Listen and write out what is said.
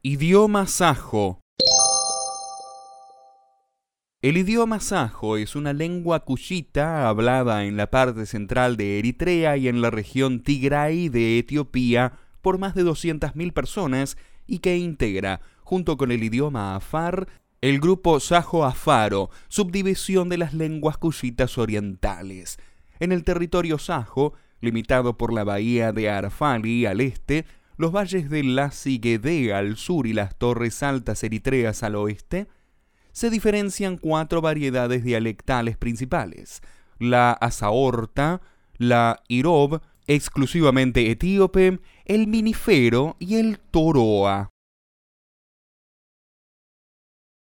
Idioma sajo. El idioma sajo es una lengua cuyita hablada en la parte central de Eritrea y en la región Tigray de Etiopía por más de 200.000 personas y que integra, junto con el idioma afar, el grupo sajo-afaro, subdivisión de las lenguas cuyitas orientales. En el territorio sajo, limitado por la bahía de Arfali al este, los valles de la al sur y las torres altas eritreas al oeste, se diferencian cuatro variedades dialectales principales: la asaorta, la irob, exclusivamente etíope, el minifero y el toroa.